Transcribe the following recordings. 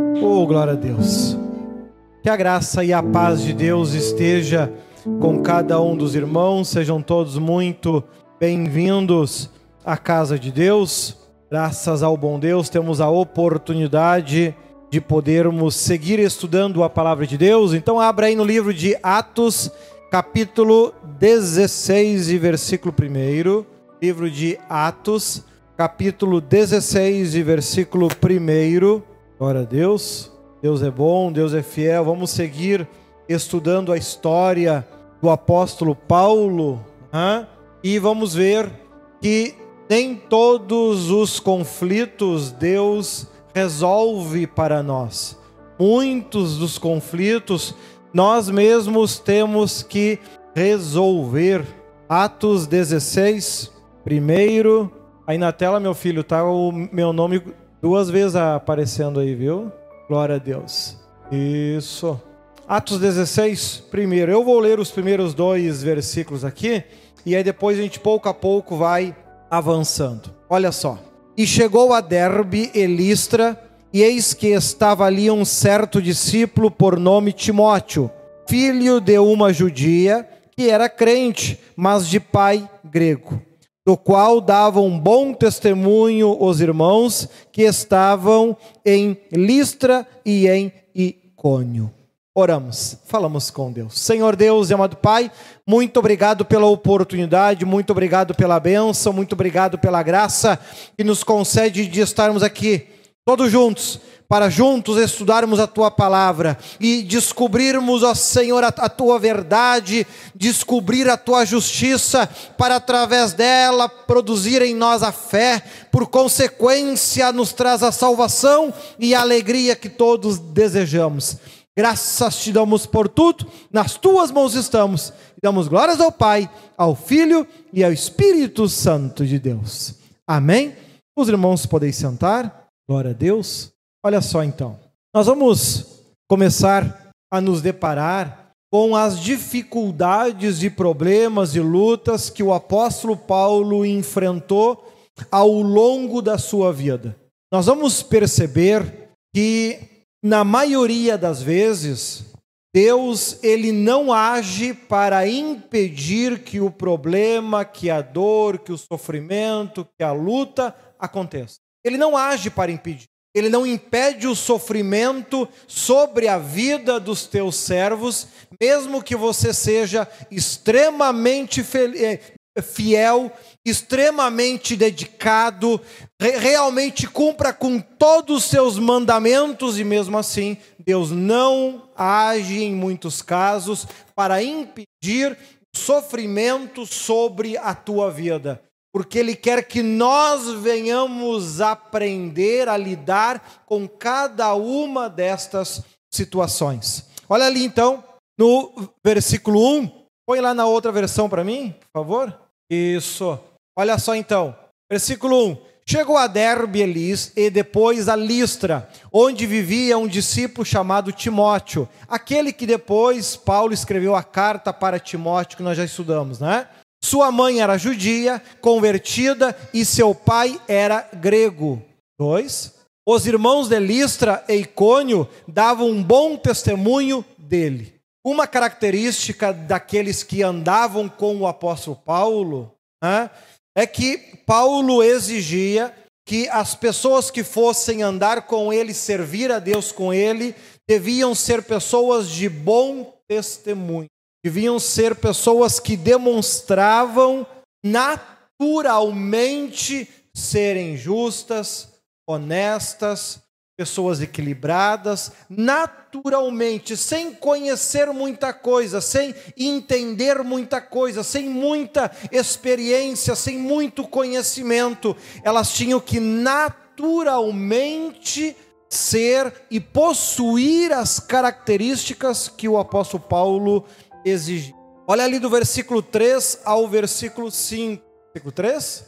Oh, glória a Deus. Que a graça e a paz de Deus esteja com cada um dos irmãos. Sejam todos muito bem-vindos à casa de Deus. Graças ao bom Deus, temos a oportunidade de podermos seguir estudando a palavra de Deus. Então, abra aí no livro de Atos, capítulo 16 e versículo 1. Livro de Atos, capítulo 16 e versículo 1. Glória a Deus. Deus é bom, Deus é fiel. Vamos seguir estudando a história do apóstolo Paulo hein? e vamos ver que nem todos os conflitos Deus resolve para nós. Muitos dos conflitos nós mesmos temos que resolver. Atos 16, primeiro. Aí na tela, meu filho, tá o meu nome duas vezes aparecendo aí, viu? Glória a Deus. Isso. Atos 16, primeiro. Eu vou ler os primeiros dois versículos aqui e aí depois a gente pouco a pouco vai avançando. Olha só. E chegou a Derbe e Listra, e eis que estava ali um certo discípulo por nome Timóteo, filho de uma judia, que era crente, mas de pai grego, do qual davam bom testemunho os irmãos que estavam em Listra e em Icônio. Oramos, falamos com Deus. Senhor Deus e amado Pai, muito obrigado pela oportunidade, muito obrigado pela bênção, muito obrigado pela graça que nos concede de estarmos aqui, todos juntos, para juntos estudarmos a tua palavra e descobrirmos, ó Senhor, a, a, tua verdade, descobrir a tua justiça, para através dela produzir em nós a fé, por consequência, nos traz a salvação e a alegria que todos desejamos. Graças te damos por tudo, nas tuas mãos estamos. E damos glórias ao Pai, ao Filho e ao Espírito Santo de Deus. Amém? Os irmãos podem sentar. Glória a Deus. Olha só então. Nós vamos começar a nos deparar com as dificuldades e problemas e lutas que o apóstolo Paulo enfrentou ao longo da sua vida. Nós vamos perceber que na maioria das vezes, Deus ele não age para impedir que o problema, que a dor, que o sofrimento, que a luta aconteça. Ele não age para impedir. Ele não impede o sofrimento sobre a vida dos teus servos, mesmo que você seja extremamente fiel, extremamente dedicado, realmente cumpra com todos os seus mandamentos e mesmo assim Deus não age em muitos casos para impedir sofrimento sobre a tua vida, porque ele quer que nós venhamos aprender a lidar com cada uma destas situações. Olha ali então no versículo 1, põe lá na outra versão para mim, por favor. Isso. Olha só então. Versículo 1. Chegou a Derbe Elis e depois a Listra, onde vivia um discípulo chamado Timóteo, aquele que depois Paulo escreveu a carta para Timóteo que nós já estudamos, né? Sua mãe era judia, convertida, e seu pai era grego. Dois. Os irmãos de Listra e Icônio davam um bom testemunho dele. Uma característica daqueles que andavam com o apóstolo Paulo né, é que Paulo exigia que as pessoas que fossem andar com ele, servir a Deus com ele, deviam ser pessoas de bom testemunho, deviam ser pessoas que demonstravam naturalmente serem justas, honestas, pessoas equilibradas, naturalmente, sem conhecer muita coisa, sem entender muita coisa, sem muita experiência, sem muito conhecimento, elas tinham que naturalmente ser e possuir as características que o apóstolo Paulo exigia. Olha ali do versículo 3 ao versículo 5. Versículo 3?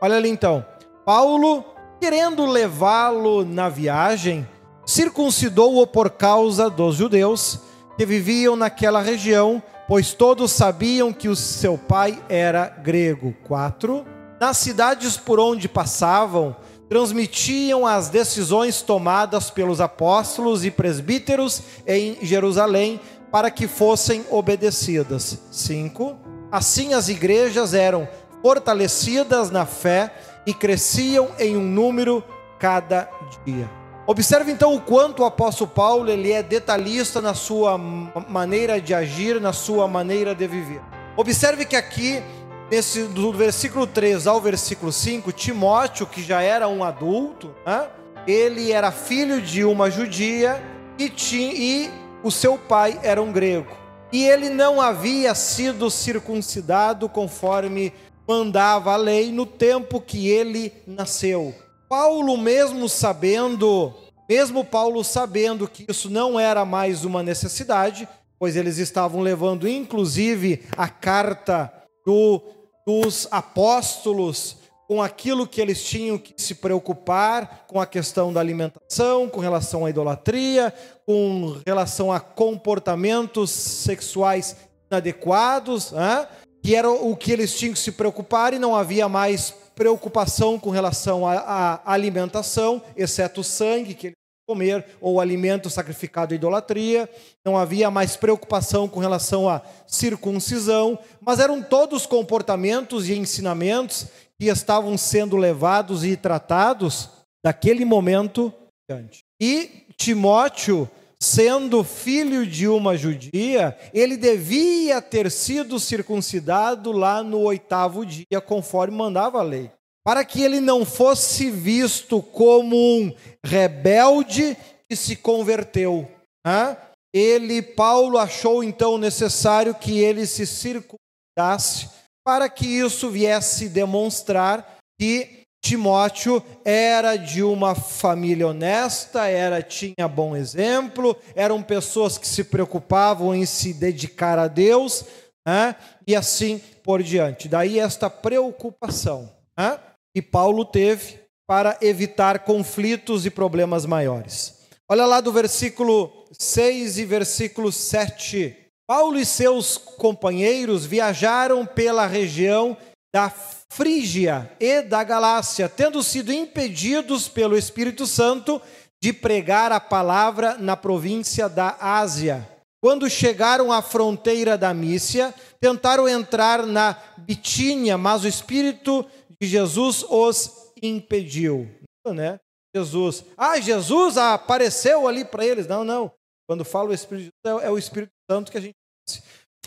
Olha ali então. Paulo querendo levá-lo na viagem, circuncidou-o por causa dos judeus que viviam naquela região, pois todos sabiam que o seu pai era grego. 4. Nas cidades por onde passavam, transmitiam as decisões tomadas pelos apóstolos e presbíteros em Jerusalém para que fossem obedecidas. 5. Assim as igrejas eram fortalecidas na fé e cresciam em um número cada dia. Observe então o quanto o apóstolo Paulo ele é detalhista na sua maneira de agir, na sua maneira de viver. Observe que aqui, nesse, do versículo 3 ao versículo 5, Timóteo, que já era um adulto, né, ele era filho de uma judia e, tinha, e o seu pai era um grego. E ele não havia sido circuncidado conforme mandava a lei no tempo que ele nasceu. Paulo, mesmo sabendo, mesmo Paulo sabendo que isso não era mais uma necessidade, pois eles estavam levando inclusive a carta do, dos apóstolos com aquilo que eles tinham que se preocupar com a questão da alimentação, com relação à idolatria, com relação a comportamentos sexuais inadequados, né? que era o que eles tinham que se preocupar e não havia mais preocupação com relação à, alimentação, exceto o sangue que ele comer ou alimento sacrificado à idolatria, não havia mais preocupação com relação à circuncisão, mas eram todos comportamentos e ensinamentos que estavam sendo levados e tratados daquele momento diante. E Timóteo, sendo filho de uma judia, ele devia ter sido circuncidado lá no oitavo dia, conforme mandava a lei, para que ele não fosse visto como um rebelde que se converteu. Né? Ele, Paulo, achou então necessário que ele se circuncidasse, para que isso viesse demonstrar que Timóteo era de uma família honesta, era tinha bom exemplo, eram pessoas que se preocupavam em se dedicar a Deus, né? e assim por diante. Daí esta preocupação né? que Paulo teve para evitar conflitos e problemas maiores. Olha lá do versículo 6 e versículo 7. Paulo e seus companheiros viajaram pela região da Frígia e da Galácia, tendo sido impedidos pelo Espírito Santo de pregar a palavra na província da Ásia. Quando chegaram à fronteira da Mícia, tentaram entrar na Bitínia, mas o Espírito de Jesus os impediu. Né? Jesus, ah, Jesus apareceu ali para eles. Não, não. Quando fala o Espírito é o Espírito Santo que a gente.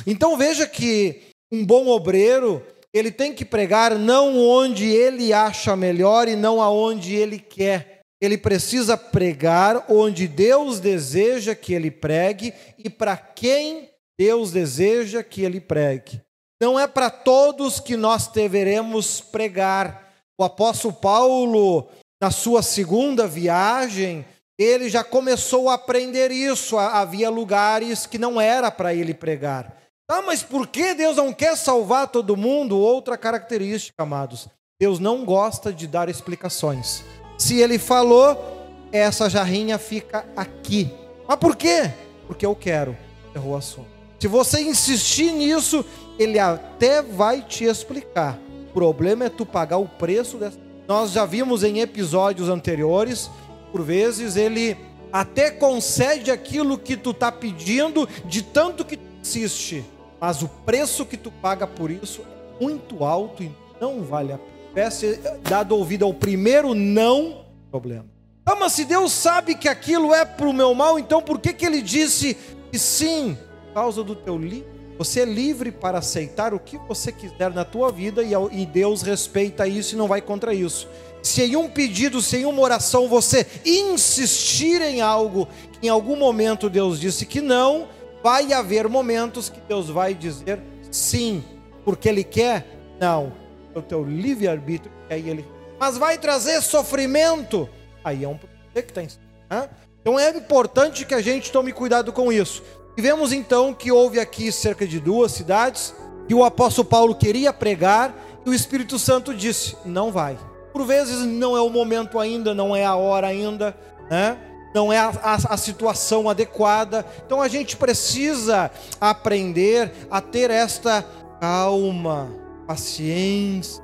Então veja que um bom obreiro ele tem que pregar não onde ele acha melhor e não aonde ele quer. Ele precisa pregar onde Deus deseja que ele pregue e para quem Deus deseja que ele pregue. Não é para todos que nós deveremos pregar. O apóstolo Paulo, na sua segunda viagem, ele já começou a aprender isso. Havia lugares que não era para ele pregar. Ah, mas por que Deus não quer salvar todo mundo? Outra característica, amados. Deus não gosta de dar explicações. Se ele falou, essa jarrinha fica aqui. Mas por quê? Porque eu quero. Errou o assunto. Se você insistir nisso, ele até vai te explicar. O problema é tu pagar o preço dessa. Nós já vimos em episódios anteriores, por vezes ele até concede aquilo que tu está pedindo, de tanto que tu insiste mas o preço que tu paga por isso é muito alto e não vale a pena. Peça dado ouvido ao primeiro não, problema. Ah, mas se Deus sabe que aquilo é para o meu mal, então por que, que ele disse que sim? Por causa do teu livre. Você é livre para aceitar o que você quiser na tua vida e Deus respeita isso e não vai contra isso. Se em um pedido, se em uma oração você insistir em algo que em algum momento Deus disse que não, vai haver momentos que Deus vai dizer sim, porque Ele quer? Não. É o teu livre-arbítrio, aí Ele. Mas vai trazer sofrimento? Aí é um problema que está em né? Então é importante que a gente tome cuidado com isso. E vemos então que houve aqui cerca de duas cidades que o apóstolo Paulo queria pregar e o Espírito Santo disse: não vai. Por vezes não é o momento ainda, não é a hora ainda, né? não é a, a, a, situação adequada. Então a gente precisa aprender a ter esta calma, paciência.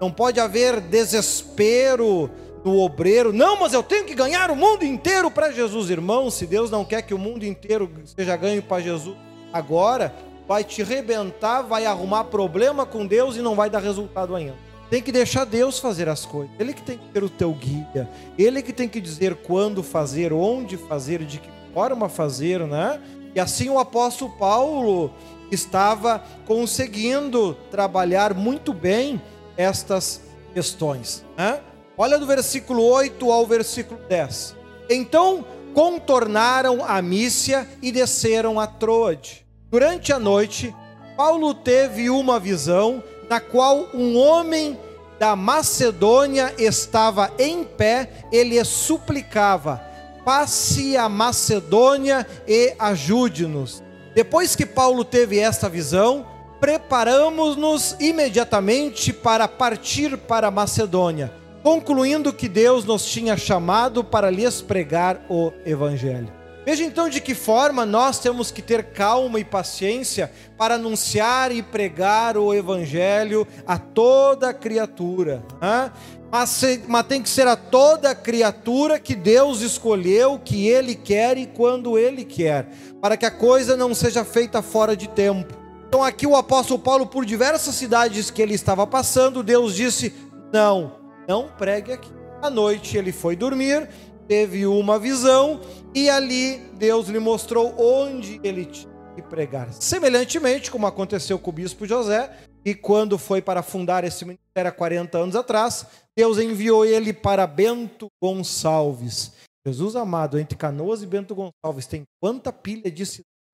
Não pode haver desespero no obreiro. Não, mas eu tenho que ganhar o mundo inteiro para Jesus, irmão. Se Deus não quer que o mundo inteiro seja ganho para Jesus agora, vai te rebentar, vai arrumar problema com Deus e não vai dar resultado ainda. Tem que deixar Deus fazer as coisas. Ele que tem que ser o teu guia. Ele que tem que dizer quando fazer, onde fazer, de que forma fazer, né? E assim o apóstolo Paulo estava conseguindo trabalhar muito bem estas questões. Né? Olha do versículo 8 ao versículo 10. Então contornaram a Mícia e desceram a Troade. Durante a noite, Paulo teve uma visão na qual um homem da Macedônia estava em pé, ele suplicava: passe a Macedônia e ajude-nos. Depois que Paulo teve esta visão, preparamos-nos imediatamente para partir para Macedônia, concluindo que Deus nos tinha chamado para lhes pregar o Evangelho. Veja então de que forma nós temos que ter calma e paciência para anunciar e pregar o Evangelho a toda criatura. Né? Mas, mas tem que ser a toda criatura que Deus escolheu, que Ele quer e quando Ele quer, para que a coisa não seja feita fora de tempo. Então, aqui o apóstolo Paulo, por diversas cidades que ele estava passando, Deus disse: Não, não pregue aqui. À noite ele foi dormir teve uma visão e ali Deus lhe mostrou onde ele tinha que pregar. Semelhantemente, como aconteceu com o bispo José, e quando foi para fundar esse ministério há 40 anos atrás, Deus enviou ele para Bento Gonçalves. Jesus amado, entre Canoas e Bento Gonçalves, tem quanta pilha de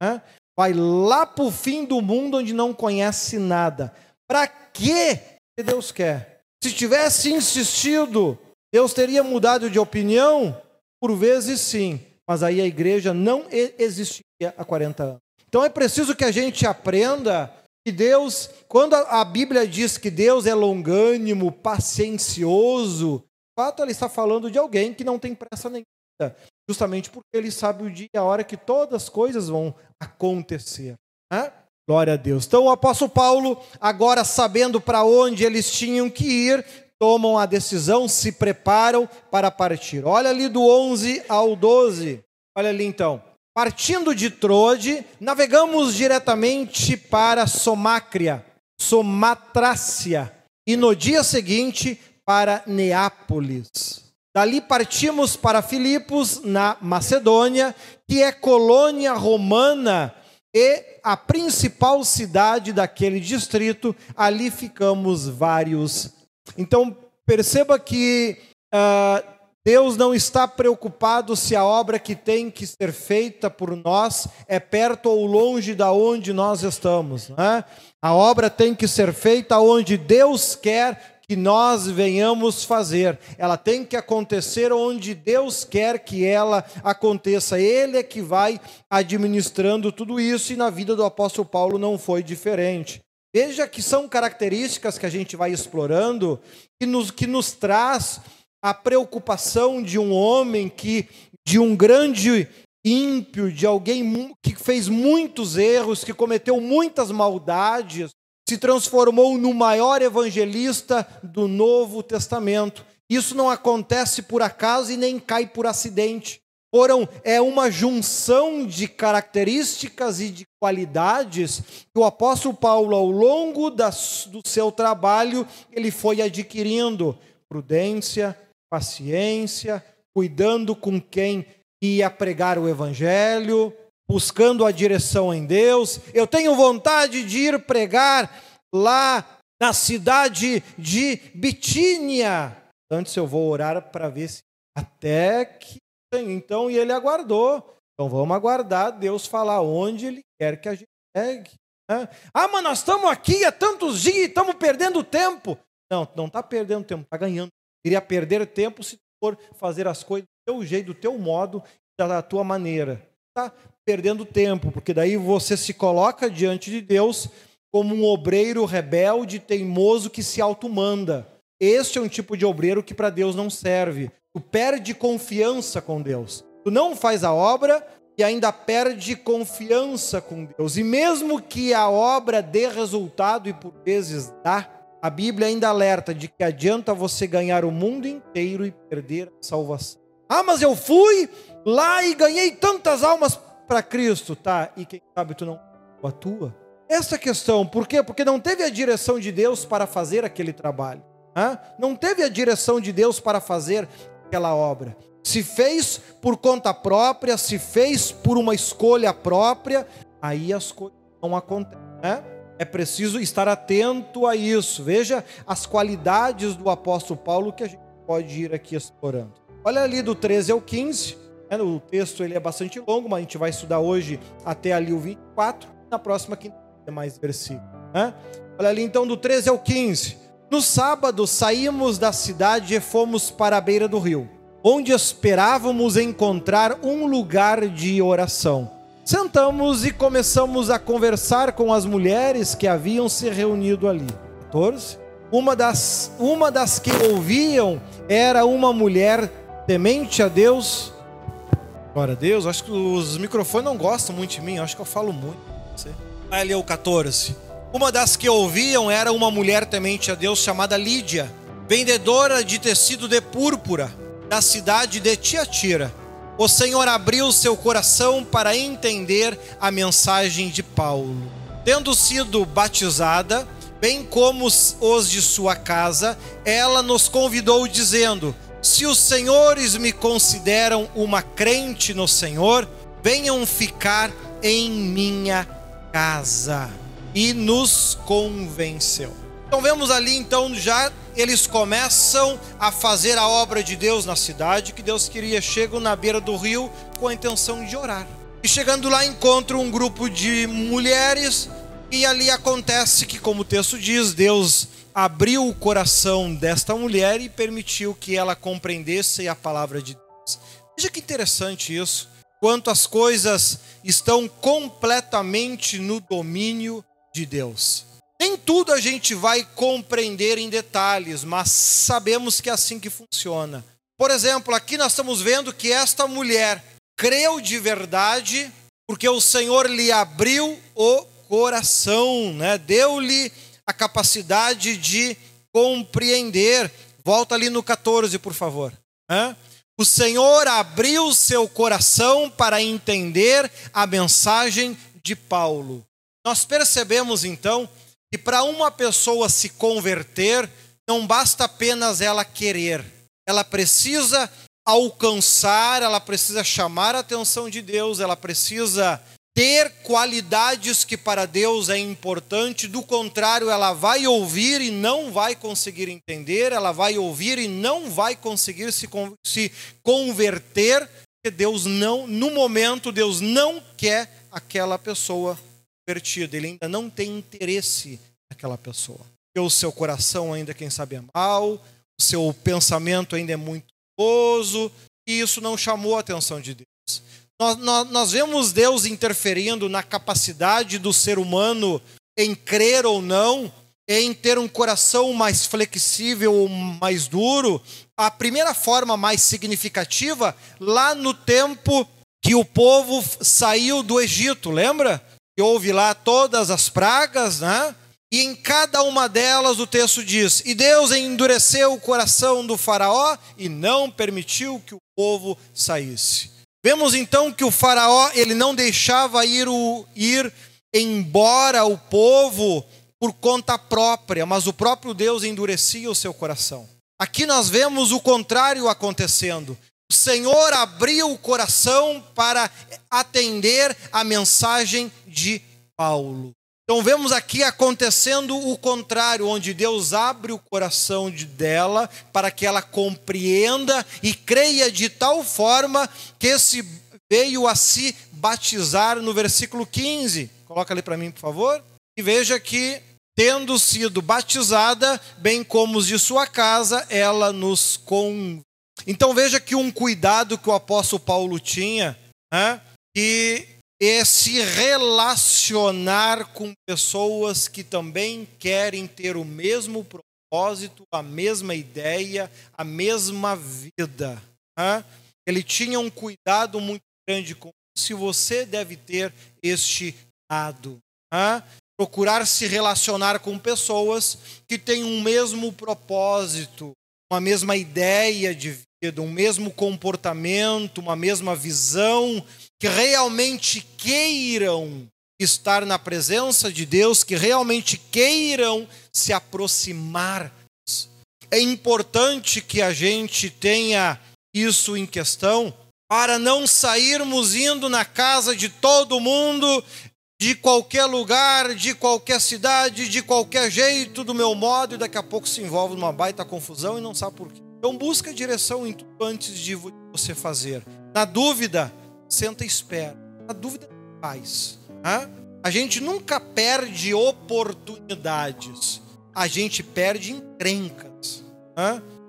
né? Vai lá para o fim do mundo onde não conhece nada. Para que Deus quer? Se tivesse insistido Deus teria mudado de opinião? Por vezes sim, mas aí a igreja não existiria há 40 anos. Então é preciso que a gente aprenda que Deus, quando a Bíblia diz que Deus é longânimo, paciencioso, de fato ela está falando de alguém que não tem pressa nenhuma, justamente porque ele sabe o dia e a hora que todas as coisas vão acontecer. Né? Glória a Deus. Então o apóstolo Paulo, agora sabendo para onde eles tinham que ir, tomam a decisão, se preparam para partir. Olha ali do 11 ao 12. Olha ali então. Partindo de Trode, navegamos diretamente para Somácria, Somatrácia, e no dia seguinte para Neápolis. Dali partimos para Filipos, na Macedônia, que é colônia romana e a principal cidade daquele distrito. Ali ficamos vários então, perceba que uh, Deus não está preocupado se a obra que tem que ser feita por nós é perto ou longe da onde nós estamos. Né? A obra tem que ser feita onde Deus quer que nós venhamos fazer. Ela tem que acontecer onde Deus quer que ela aconteça. Ele é que vai administrando tudo isso e na vida do apóstolo Paulo não foi diferente. Veja que são características que a gente vai explorando que nos, que nos traz a preocupação de um homem que, de um grande ímpio, de alguém que fez muitos erros, que cometeu muitas maldades, se transformou no maior evangelista do Novo Testamento. Isso não acontece por acaso e nem cai por acidente. Foram é uma junção de características e de qualidades que o apóstolo Paulo, ao longo das, do seu trabalho, ele foi adquirindo prudência, paciência, cuidando com quem ia pregar o evangelho, buscando a direção em Deus. Eu tenho vontade de ir pregar lá na cidade de Bitínia. Antes eu vou orar para ver se até que então, e ele aguardou. Então vamos aguardar Deus falar onde Ele quer que a gente pegue. Né? Ah, mas nós estamos aqui há tantos dias, estamos perdendo tempo. Não, não está perdendo tempo, está ganhando. Iria perder tempo se for fazer as coisas do teu jeito, do teu modo, da tua maneira. Está perdendo tempo, porque daí você se coloca diante de Deus como um obreiro rebelde, teimoso que se automanda. Este é um tipo de obreiro que para Deus não serve. Tu perde confiança com Deus. Tu não faz a obra e ainda perde confiança com Deus. E mesmo que a obra dê resultado, e por vezes dá, a Bíblia ainda alerta de que adianta você ganhar o mundo inteiro e perder a salvação. Ah, mas eu fui lá e ganhei tantas almas para Cristo, tá? E quem sabe tu não atua? Essa questão, por quê? Porque não teve a direção de Deus para fazer aquele trabalho. Não teve a direção de Deus para fazer aquela obra. Se fez por conta própria, se fez por uma escolha própria, aí as coisas não acontecem. Né? É preciso estar atento a isso. Veja as qualidades do apóstolo Paulo que a gente pode ir aqui explorando. Olha ali do 13 ao 15. Né? O texto ele é bastante longo, mas a gente vai estudar hoje até ali o 24. Na próxima quinta mais versículos. Né? Olha ali então do 13 ao 15. No sábado saímos da cidade e fomos para a beira do rio, onde esperávamos encontrar um lugar de oração. Sentamos e começamos a conversar com as mulheres que haviam se reunido ali. 14. Uma das, uma das que ouviam era uma mulher temente a Deus. Glória a Deus, acho que os microfones não gostam muito de mim, acho que eu falo muito. Vai ali o 14. Uma das que ouviam era uma mulher temente a Deus chamada Lídia, vendedora de tecido de púrpura da cidade de Tiatira. O Senhor abriu seu coração para entender a mensagem de Paulo. Tendo sido batizada, bem como os de sua casa, ela nos convidou dizendo: Se os senhores me consideram uma crente no Senhor, venham ficar em minha casa e nos convenceu. Então vemos ali então já eles começam a fazer a obra de Deus na cidade que Deus queria. Chegam na beira do rio com a intenção de orar. E chegando lá encontram um grupo de mulheres e ali acontece que, como o texto diz, Deus abriu o coração desta mulher e permitiu que ela compreendesse a palavra de Deus. Veja que interessante isso. Quanto as coisas estão completamente no domínio de Deus. Nem tudo a gente vai compreender em detalhes, mas sabemos que é assim que funciona. Por exemplo, aqui nós estamos vendo que esta mulher creu de verdade, porque o Senhor lhe abriu o coração, né? deu-lhe a capacidade de compreender. Volta ali no 14, por favor. O Senhor abriu seu coração para entender a mensagem de Paulo. Nós percebemos então que para uma pessoa se converter, não basta apenas ela querer, ela precisa alcançar, ela precisa chamar a atenção de Deus, ela precisa ter qualidades que para Deus é importante, do contrário, ela vai ouvir e não vai conseguir entender, ela vai ouvir e não vai conseguir se, se converter, porque Deus não, no momento, Deus não quer aquela pessoa convertido, ele ainda não tem interesse naquela pessoa. Porque o seu coração ainda, quem sabe, é mau, o seu pensamento ainda é muito oso, e isso não chamou a atenção de Deus. Nós, nós, nós vemos Deus interferindo na capacidade do ser humano em crer ou não, em ter um coração mais flexível ou mais duro. A primeira forma mais significativa, lá no tempo que o povo saiu do Egito, lembra? Que houve lá todas as pragas, né? E em cada uma delas o texto diz: E Deus endureceu o coração do Faraó e não permitiu que o povo saísse. Vemos então que o Faraó ele não deixava ir, o, ir embora o povo por conta própria, mas o próprio Deus endurecia o seu coração. Aqui nós vemos o contrário acontecendo. O Senhor abriu o coração para atender a mensagem de Paulo. Então vemos aqui acontecendo o contrário, onde Deus abre o coração de dela para que ela compreenda e creia de tal forma que se veio a se batizar no versículo 15. Coloca ali para mim, por favor. E veja que tendo sido batizada, bem como os de sua casa, ela nos convence então veja que um cuidado que o apóstolo Paulo tinha, né, que é se relacionar com pessoas que também querem ter o mesmo propósito, a mesma ideia, a mesma vida. Né? Ele tinha um cuidado muito grande com se você deve ter este cuidado. Né? procurar se relacionar com pessoas que têm um mesmo propósito, uma mesma ideia de vida, um mesmo comportamento, uma mesma visão, que realmente queiram estar na presença de Deus, que realmente queiram se aproximar. É importante que a gente tenha isso em questão para não sairmos indo na casa de todo mundo, de qualquer lugar, de qualquer cidade, de qualquer jeito, do meu modo, e daqui a pouco se envolve numa baita confusão e não sabe por quê. Então busca direção em tudo antes de você fazer. Na dúvida, senta e espera. Na dúvida, faz. A gente nunca perde oportunidades. A gente perde encrencas.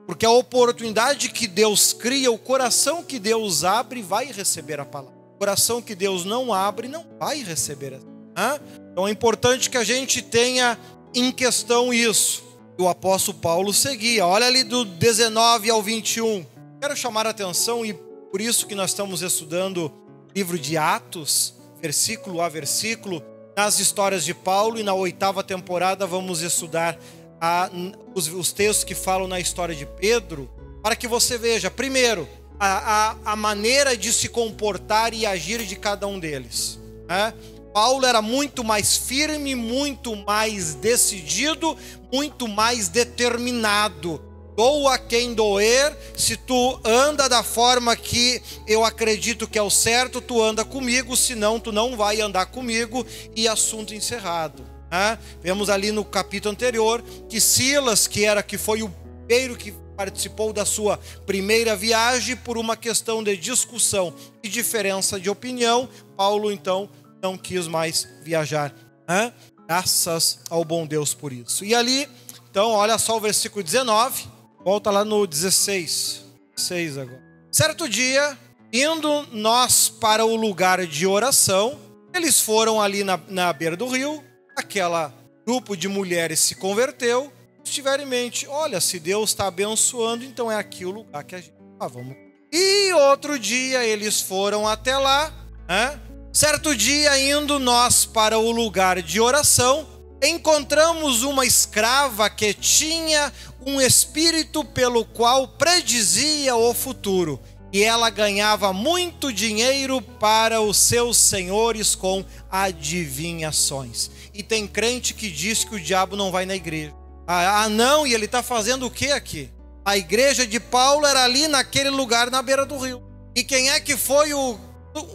Porque a oportunidade que Deus cria, o coração que Deus abre, vai receber a palavra. Coração que Deus não abre, não vai receber. Né? Então é importante que a gente tenha em questão isso. O apóstolo Paulo seguia. Olha ali do 19 ao 21. Quero chamar a atenção e por isso que nós estamos estudando livro de Atos, versículo a versículo, nas histórias de Paulo e na oitava temporada vamos estudar a, os, os, textos que falam na história de Pedro, para que você veja, primeiro, a, a, a maneira de se comportar e agir de cada um deles. Né? Paulo era muito mais firme, muito mais decidido, muito mais determinado. Doa quem doer, se tu anda da forma que eu acredito que é o certo, tu anda comigo, senão tu não vai andar comigo, e assunto encerrado. Né? Vemos ali no capítulo anterior que Silas, que era que foi o primeiro que participou da sua primeira viagem por uma questão de discussão e diferença de opinião, Paulo então não quis mais viajar. Né? Graças ao bom Deus por isso. E ali, então, olha só o versículo 19, volta lá no 16. 16 agora. Certo dia, indo nós para o lugar de oração, eles foram ali na, na beira do rio, aquela grupo de mulheres se converteu, estiver em mente, olha, se Deus está abençoando, então é aqui o lugar que a gente ah, vamos. E outro dia eles foram até lá, né? Certo dia, indo nós para o lugar de oração, encontramos uma escrava que tinha um espírito pelo qual predizia o futuro e ela ganhava muito dinheiro para os seus senhores com adivinhações. E tem crente que diz que o diabo não vai na igreja. Ah, ah não, e ele está fazendo o que aqui? A igreja de Paulo era ali naquele lugar na beira do rio. E quem é que foi o,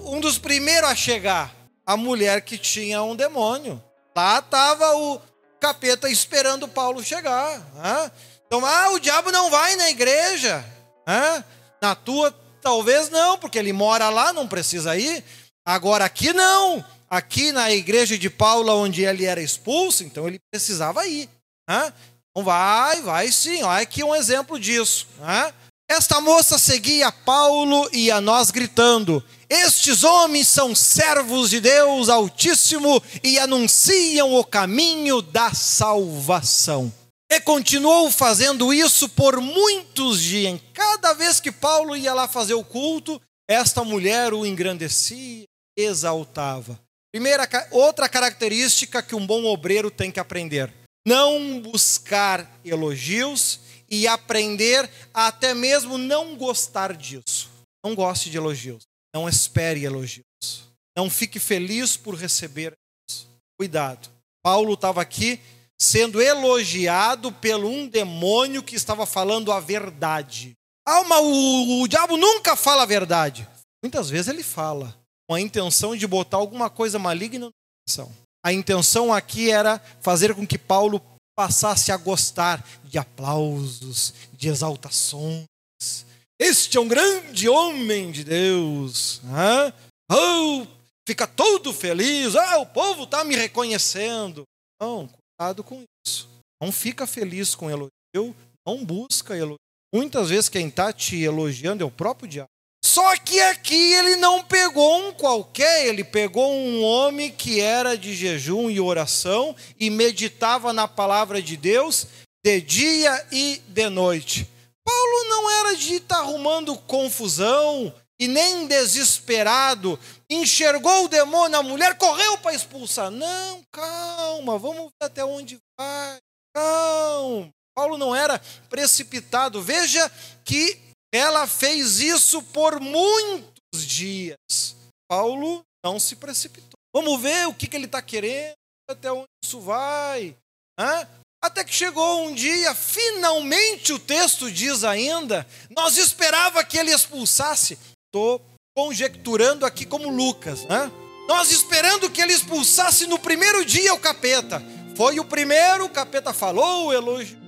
um dos primeiros a chegar? A mulher que tinha um demônio. Lá estava o capeta esperando Paulo chegar. Ah? Então, ah, o diabo não vai na igreja. Ah? Na tua Talvez não, porque ele mora lá, não precisa ir. Agora aqui não. Aqui na igreja de Paulo, onde ele era expulso, então ele precisava ir. Né? Então vai, vai sim. Olha aqui um exemplo disso. Né? Esta moça seguia Paulo e a nós gritando: Estes homens são servos de Deus Altíssimo e anunciam o caminho da salvação. E continuou fazendo isso por muitos dias. Cada vez que Paulo ia lá fazer o culto, esta mulher o engrandecia, exaltava. Primeira, outra característica que um bom obreiro tem que aprender: não buscar elogios e aprender a até mesmo não gostar disso. Não goste de elogios. Não espere elogios. Não fique feliz por receber. Cuidado. Paulo estava aqui sendo elogiado pelo um demônio que estava falando a verdade. Ah, mas o, o diabo nunca fala a verdade. Muitas vezes ele fala com a intenção de botar alguma coisa maligna no coração. A intenção aqui era fazer com que Paulo passasse a gostar de aplausos, de exaltações. Este é um grande homem de Deus. Né? Oh, fica todo feliz. Ah, o povo está me reconhecendo. Não, cuidado com isso. Não fica feliz com elogio, não busca elogio. Muitas vezes quem está te elogiando é o próprio diabo. Só que aqui ele não pegou um qualquer, ele pegou um homem que era de jejum e oração e meditava na palavra de Deus de dia e de noite. Paulo não era de estar tá arrumando confusão, e nem desesperado, enxergou o demônio, a mulher correu para expulsar. Não, calma, vamos ver até onde vai. Não, Paulo não era precipitado. Veja que ela fez isso por muitos dias. Paulo não se precipitou. Vamos ver o que, que ele está querendo, até onde isso vai. Hã? Até que chegou um dia, finalmente o texto diz ainda, nós esperava que ele expulsasse. Estou conjecturando aqui como Lucas? Nós esperando que ele expulsasse no primeiro dia o capeta. Foi o primeiro, o capeta falou, elogiou.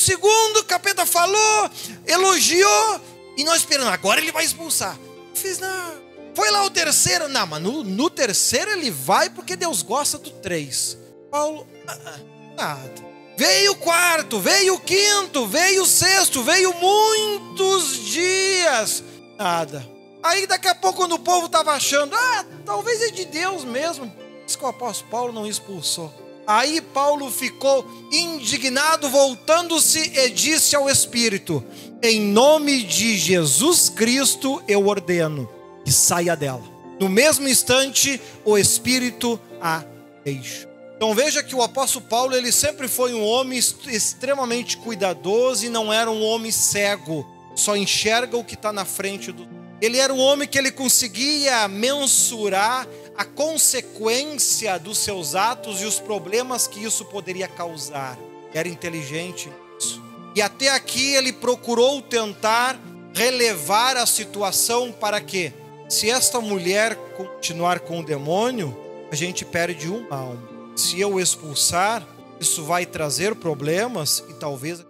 Segundo, o capeta falou, elogiou. E nós esperando, agora ele vai expulsar. Não fiz nada. Foi lá o terceiro, não, mas no, no terceiro ele vai porque Deus gosta do três. Paulo, ah, ah, nada. Veio o quarto, veio o quinto, veio o sexto, veio muitos dias nada. Aí daqui a pouco, quando o povo estava achando, ah, talvez é de Deus mesmo, isso que o apóstolo Paulo não expulsou. Aí Paulo ficou indignado, voltando-se e disse ao Espírito: Em nome de Jesus Cristo eu ordeno que saia dela. No mesmo instante, o Espírito a deixa. Então veja que o apóstolo Paulo ele sempre foi um homem extremamente cuidadoso e não era um homem cego só enxerga o que está na frente do. Ele era um homem que ele conseguia mensurar a consequência dos seus atos e os problemas que isso poderia causar. Era inteligente nisso. E até aqui ele procurou tentar relevar a situação para que, se esta mulher continuar com o demônio, a gente perde uma alma. Se eu expulsar, isso vai trazer problemas e talvez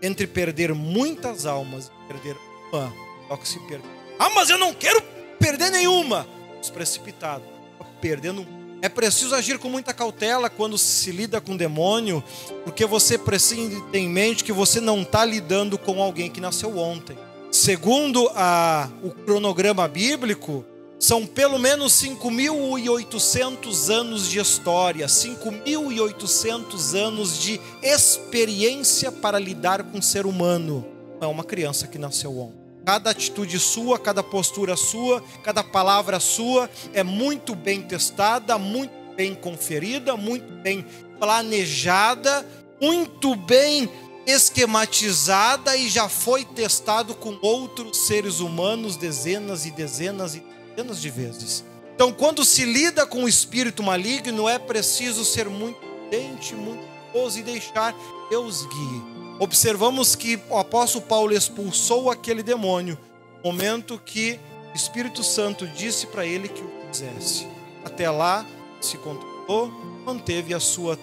entre perder muitas almas e perder uma, só que se perder. Ah, mas eu não quero perder nenhuma. Precipitado, perdendo. É preciso agir com muita cautela quando se lida com demônio, porque você precisa ter em mente que você não está lidando com alguém que nasceu ontem. Segundo a, o cronograma bíblico, são pelo menos 5.800 anos de história, 5.800 anos de experiência para lidar com o ser humano. Não é uma criança que nasceu ontem. Cada atitude sua, cada postura sua, cada palavra sua é muito bem testada, muito bem conferida, muito bem planejada, muito bem esquematizada e já foi testado com outros seres humanos dezenas e dezenas e dezenas de vezes. Então, quando se lida com o espírito maligno, é preciso ser muito prudente, muito e deixar Deus guie. Observamos que o apóstolo Paulo expulsou aquele demônio momento que o Espírito Santo disse para ele que o fizesse. Até lá, se controlou, manteve a sua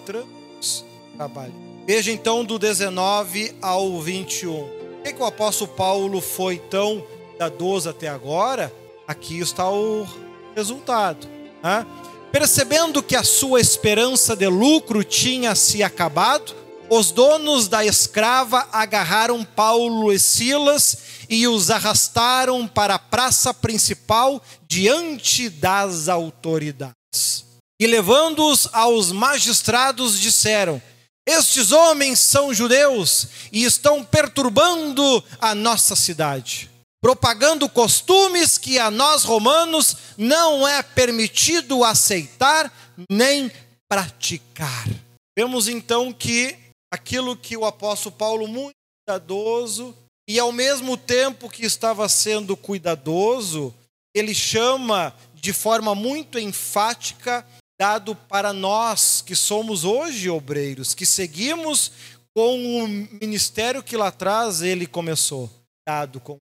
trabalho. Veja então do 19 ao 21. Por que, que o apóstolo Paulo foi tão cuidadoso até agora? Aqui está o resultado. Né? Percebendo que a sua esperança de lucro tinha se acabado, os donos da escrava agarraram Paulo e Silas e os arrastaram para a praça principal diante das autoridades. E levando-os aos magistrados, disseram: Estes homens são judeus e estão perturbando a nossa cidade propagando costumes que a nós romanos não é permitido aceitar nem praticar. Vemos então que aquilo que o apóstolo Paulo, muito cuidadoso, e ao mesmo tempo que estava sendo cuidadoso, ele chama de forma muito enfática, dado para nós que somos hoje obreiros, que seguimos com o ministério que lá atrás ele começou, dado com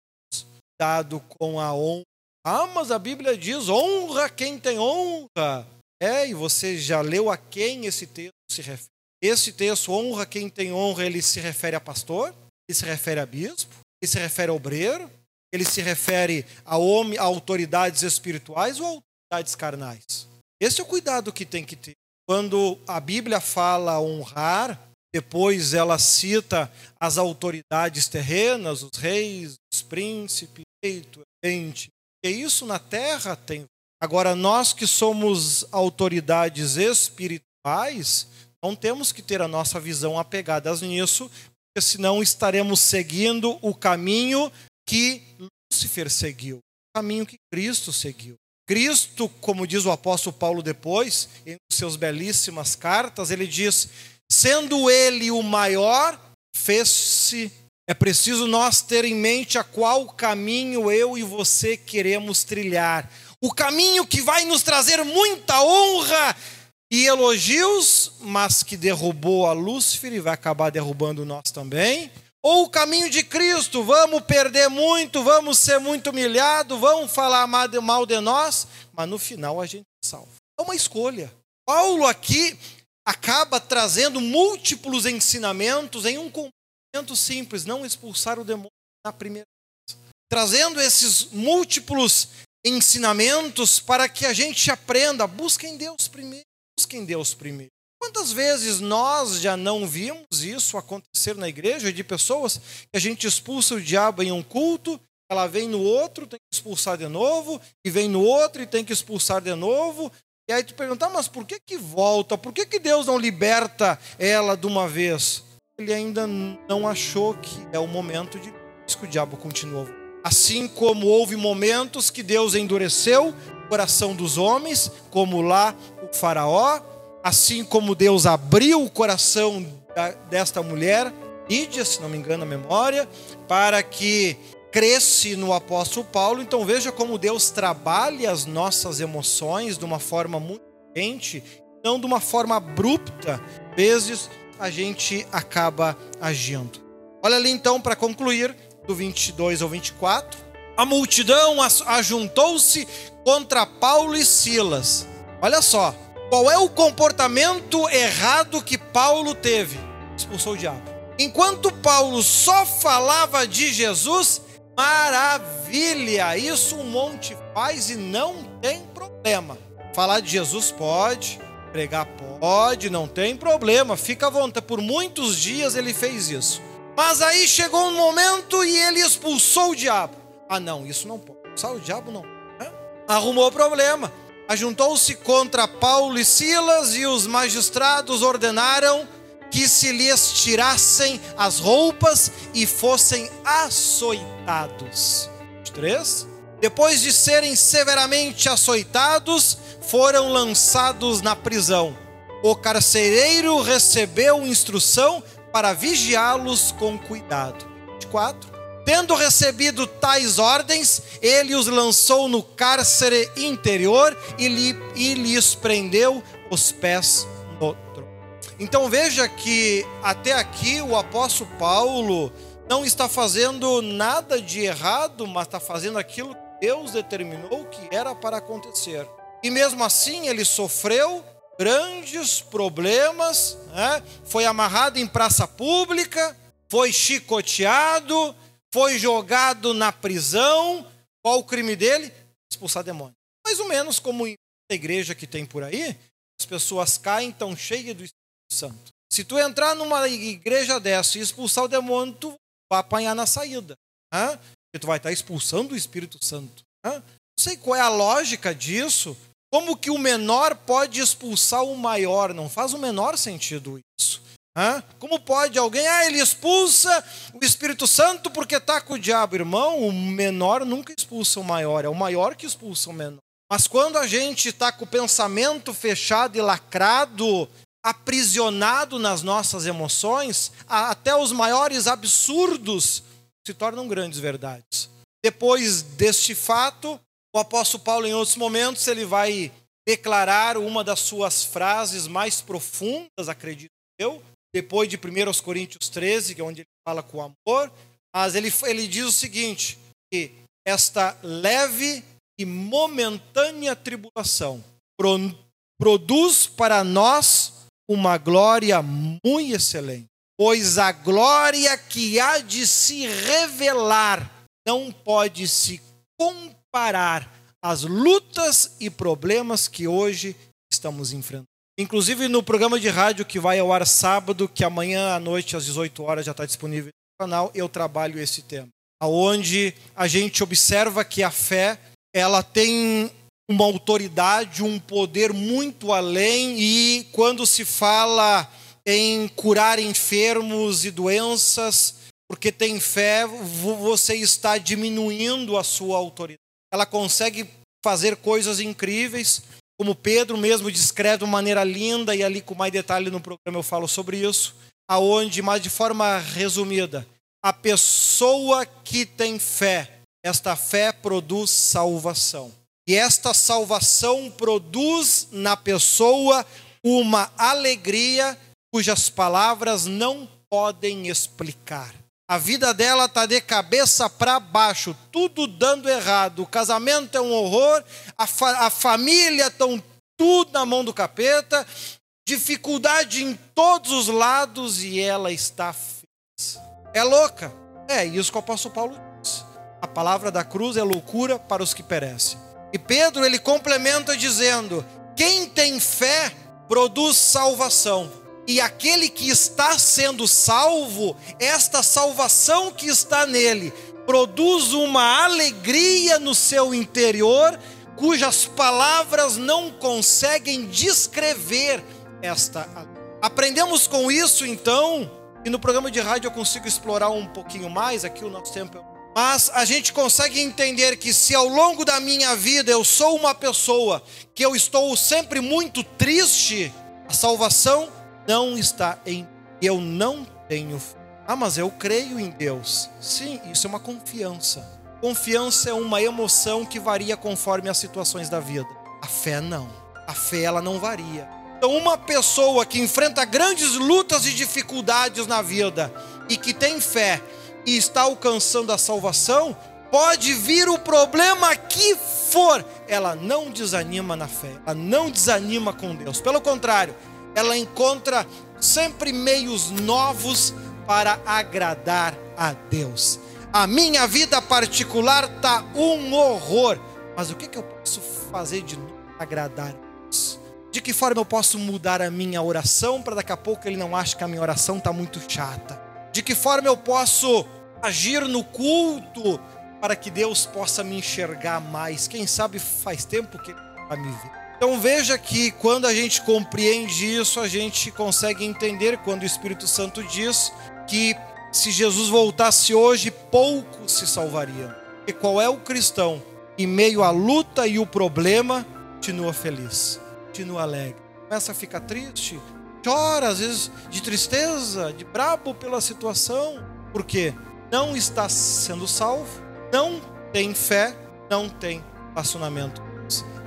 dado com a honra. Ah, mas a Bíblia diz: honra quem tem honra. É, e você já leu a quem esse texto se refere? Esse texto, honra quem tem honra, ele se refere a pastor, ele se refere a bispo, ele se refere a obreiro, ele se refere a homem, a autoridades espirituais ou autoridades carnais. Esse é o cuidado que tem que ter. Quando a Bíblia fala honrar, depois ela cita as autoridades terrenas, os reis, os príncipes, feito, gente. E isso na terra tem. Agora, nós que somos autoridades espirituais, não temos que ter a nossa visão apegada nisso, porque senão estaremos seguindo o caminho que Lúcifer seguiu, o caminho que Cristo seguiu. Cristo, como diz o apóstolo Paulo depois, em seus belíssimas cartas, ele diz: sendo ele o maior, fez-se. É preciso nós ter em mente a qual caminho eu e você queremos trilhar. O caminho que vai nos trazer muita honra e elogios, mas que derrubou a Lúcifer e vai acabar derrubando nós também. Ou o caminho de Cristo, vamos perder muito, vamos ser muito humilhados, vamos falar mal de nós, mas no final a gente salva. É uma escolha. Paulo aqui acaba trazendo múltiplos ensinamentos em um comportamento simples, não expulsar o demônio na primeira vez. Trazendo esses múltiplos ensinamentos para que a gente aprenda, busquem Deus primeiro, busquem Deus primeiro. Quantas vezes nós já não vimos isso acontecer na igreja de pessoas que a gente expulsa o diabo em um culto, ela vem no outro, tem que expulsar de novo, e vem no outro e tem que expulsar de novo. E aí tu pergunta, ah, mas por que que volta? Por que que Deus não liberta ela de uma vez? Ele ainda não achou que é o momento de que o diabo continua. Assim como houve momentos que Deus endureceu o coração dos homens, como lá faraó, assim como Deus abriu o coração desta mulher, Lídia, se não me engano a memória, para que cresce no apóstolo Paulo. Então veja como Deus trabalha as nossas emoções de uma forma muito quente, não de uma forma abrupta. Às vezes a gente acaba agindo. Olha ali então para concluir, do 22 ao 24. A multidão ajuntou-se contra Paulo e Silas. Olha só, qual é o comportamento errado que Paulo teve? Expulsou o diabo. Enquanto Paulo só falava de Jesus, maravilha, isso um monte faz e não tem problema. Falar de Jesus pode, pregar pode, não tem problema, fica à vontade. Por muitos dias ele fez isso. Mas aí chegou um momento e ele expulsou o diabo. Ah, não, isso não pode. Expulsar o diabo não. Arrumou o problema ajuntou-se contra Paulo e Silas e os magistrados ordenaram que se lhes tirassem as roupas e fossem açoitados. 3. Depois de serem severamente açoitados, foram lançados na prisão. O carcereiro recebeu instrução para vigiá-los com cuidado. 4. Tendo recebido tais ordens, ele os lançou no cárcere interior e, lhe, e lhes prendeu os pés no trono. Então veja que até aqui o apóstolo Paulo não está fazendo nada de errado, mas está fazendo aquilo que Deus determinou que era para acontecer. E mesmo assim ele sofreu grandes problemas, né? foi amarrado em praça pública, foi chicoteado, foi jogado na prisão. Qual o crime dele? Expulsar demônio. Mais ou menos como em igreja que tem por aí, as pessoas caem tão cheias do Espírito Santo. Se tu entrar numa igreja dessa e expulsar o demônio, tu vai apanhar na saída. Hein? Porque tu vai estar expulsando o Espírito Santo. Hein? Não sei qual é a lógica disso. Como que o menor pode expulsar o maior? Não faz o menor sentido isso. Como pode alguém, ah, ele expulsa o Espírito Santo porque está com o diabo? Irmão, o menor nunca expulsa o maior, é o maior que expulsa o menor. Mas quando a gente está com o pensamento fechado e lacrado, aprisionado nas nossas emoções, até os maiores absurdos se tornam grandes verdades. Depois deste fato, o apóstolo Paulo, em outros momentos, ele vai declarar uma das suas frases mais profundas, acredito eu, depois de 1 Coríntios 13, que é onde ele fala com amor, mas ele, ele diz o seguinte: que esta leve e momentânea tribulação pro, produz para nós uma glória muito excelente, pois a glória que há de se revelar não pode se comparar às lutas e problemas que hoje estamos enfrentando. Inclusive no programa de rádio que vai ao ar sábado, que amanhã à noite às 18 horas já está disponível no canal, eu trabalho esse tema. Aonde a gente observa que a fé ela tem uma autoridade, um poder muito além e quando se fala em curar enfermos e doenças, porque tem fé, você está diminuindo a sua autoridade. Ela consegue fazer coisas incríveis, como Pedro mesmo descreve de uma maneira linda, e ali com mais detalhe no programa eu falo sobre isso, aonde, mas de forma resumida, a pessoa que tem fé, esta fé produz salvação. E esta salvação produz na pessoa uma alegria cujas palavras não podem explicar. A vida dela está de cabeça para baixo, tudo dando errado. O casamento é um horror, a, fa a família estão tudo na mão do capeta, dificuldade em todos os lados e ela está feliz. É louca. É isso que o apóstolo Paulo diz. A palavra da cruz é loucura para os que perecem. E Pedro ele complementa dizendo: quem tem fé produz salvação e aquele que está sendo salvo, esta salvação que está nele, produz uma alegria no seu interior, cujas palavras não conseguem descrever esta Aprendemos com isso então, e no programa de rádio eu consigo explorar um pouquinho mais, aqui o nosso tempo é mas a gente consegue entender que se ao longo da minha vida eu sou uma pessoa que eu estou sempre muito triste, a salvação não está em eu não tenho fé. Ah, mas eu creio em Deus. Sim, isso é uma confiança. Confiança é uma emoção que varia conforme as situações da vida. A fé não. A fé ela não varia. Então, uma pessoa que enfrenta grandes lutas e dificuldades na vida e que tem fé e está alcançando a salvação, pode vir o problema que for, ela não desanima na fé, ela não desanima com Deus. Pelo contrário, ela encontra sempre meios novos para agradar a Deus. A minha vida particular está um horror, mas o que, que eu posso fazer de novo para agradar a Deus? De que forma eu posso mudar a minha oração para daqui a pouco ele não ache que a minha oração está muito chata? De que forma eu posso agir no culto para que Deus possa me enxergar mais? Quem sabe faz tempo que ele vai me ver. Então veja que quando a gente compreende isso, a gente consegue entender quando o Espírito Santo diz que se Jesus voltasse hoje, poucos se salvariam. E qual é o cristão? Em meio à luta e o problema, continua feliz, continua alegre. Começa a ficar triste, chora às vezes de tristeza, de brabo pela situação, porque não está sendo salvo, não tem fé, não tem relacionamento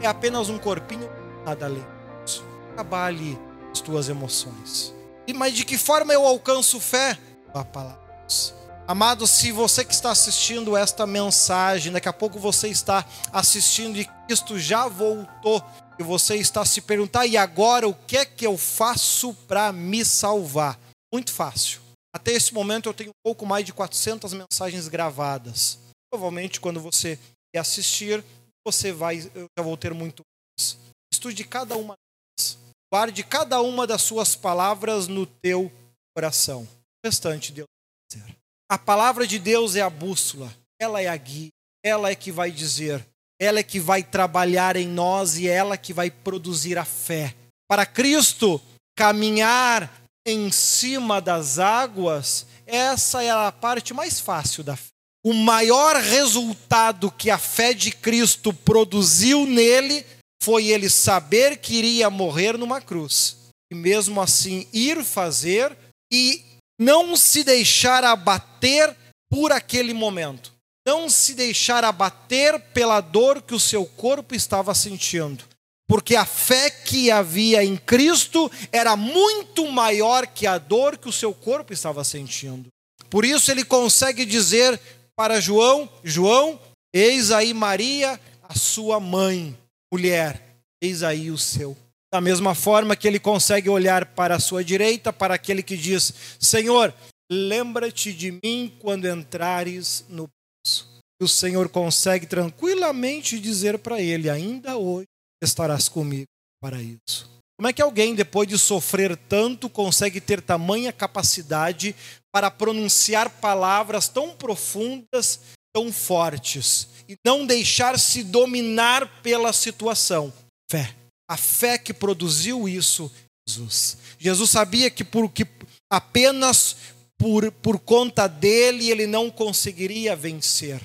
é apenas um corpinho, nada além disso. Trabalhe as tuas emoções. E mas de que forma eu alcanço fé? A palavra. Amado, se você que está assistindo esta mensagem, daqui a pouco você está assistindo e Cristo já voltou, e você está se perguntando, e agora o que é que eu faço para me salvar? Muito fácil. Até esse momento eu tenho um pouco mais de 400 mensagens gravadas. Provavelmente quando você assistir, você vai, eu já vou ter muito mais. Estude cada uma delas. Guarde cada uma das suas palavras no teu coração. O restante Deus vai fazer. A palavra de Deus é a bússola, ela é a guia, ela é que vai dizer, ela é que vai trabalhar em nós e ela que vai produzir a fé. Para Cristo caminhar em cima das águas, essa é a parte mais fácil da fé o maior resultado que a fé de Cristo produziu nele foi ele saber que iria morrer numa cruz. E mesmo assim ir fazer e não se deixar abater por aquele momento. Não se deixar abater pela dor que o seu corpo estava sentindo. Porque a fé que havia em Cristo era muito maior que a dor que o seu corpo estava sentindo. Por isso ele consegue dizer para João: João, eis aí Maria, a sua mãe, mulher, eis aí o seu. Da mesma forma que ele consegue olhar para a sua direita, para aquele que diz: Senhor, lembra-te de mim quando entrares no poço. E o Senhor consegue tranquilamente dizer para ele: Ainda hoje estarás comigo para isso. Como é que alguém, depois de sofrer tanto, consegue ter tamanha capacidade para pronunciar palavras tão profundas, tão fortes, e não deixar-se dominar pela situação? Fé. A fé que produziu isso, Jesus. Jesus sabia que por que apenas por, por conta dele ele não conseguiria vencer.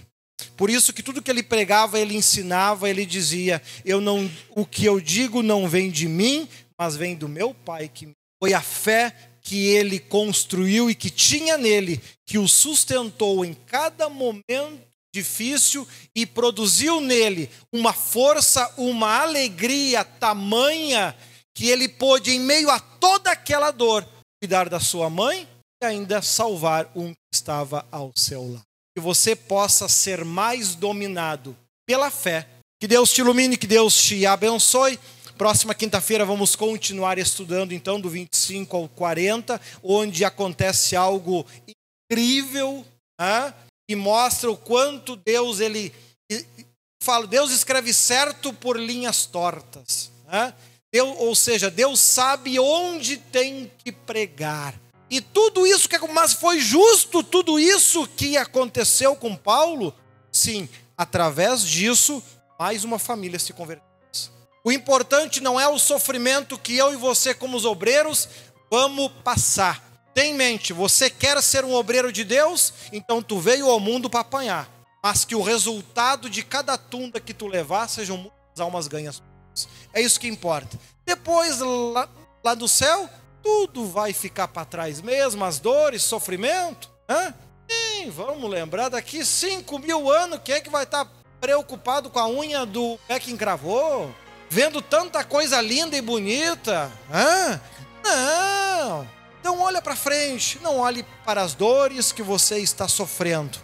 Por isso que tudo que ele pregava, ele ensinava, ele dizia: "Eu não o que eu digo não vem de mim, mas vem do meu Pai que foi a fé que ele construiu e que tinha nele, que o sustentou em cada momento difícil e produziu nele uma força, uma alegria tamanha que ele pôde, em meio a toda aquela dor, cuidar da sua mãe e ainda salvar um que estava ao seu lado. Que você possa ser mais dominado pela fé. Que Deus te ilumine, que Deus te abençoe. Próxima quinta-feira vamos continuar estudando então do 25 ao 40, onde acontece algo incrível, né? e mostra o quanto Deus ele fala, Deus escreve certo por linhas tortas, né? Deus, ou seja, Deus sabe onde tem que pregar. E tudo isso que mas foi justo tudo isso que aconteceu com Paulo? Sim, através disso mais uma família se converteu. O importante não é o sofrimento que eu e você, como os obreiros, vamos passar. Tem em mente, você quer ser um obreiro de Deus? Então tu veio ao mundo para apanhar. Mas que o resultado de cada tunda que tu levar sejam muitas almas ganhas. É isso que importa. Depois, lá, lá do céu, tudo vai ficar para trás mesmo, as dores, sofrimento. Né? Sim, vamos lembrar, daqui 5 mil anos, quem é que vai estar tá preocupado com a unha do pé que encravou? Vendo tanta coisa linda e bonita. Hã? Não. Então olha para frente, não olhe para as dores que você está sofrendo.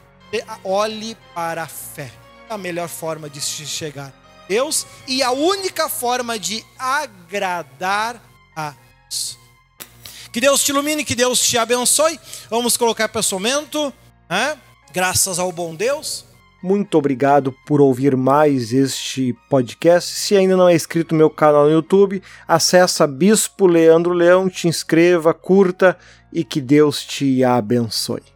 Olhe para a fé. A melhor forma de se chegar a Deus e a única forma de agradar a Deus. Que Deus te ilumine, que Deus te abençoe. Vamos colocar pensamento, né? graças ao bom Deus. Muito obrigado por ouvir mais este podcast. Se ainda não é inscrito no meu canal no YouTube, acessa Bispo Leandro Leão, te inscreva, curta e que Deus te abençoe.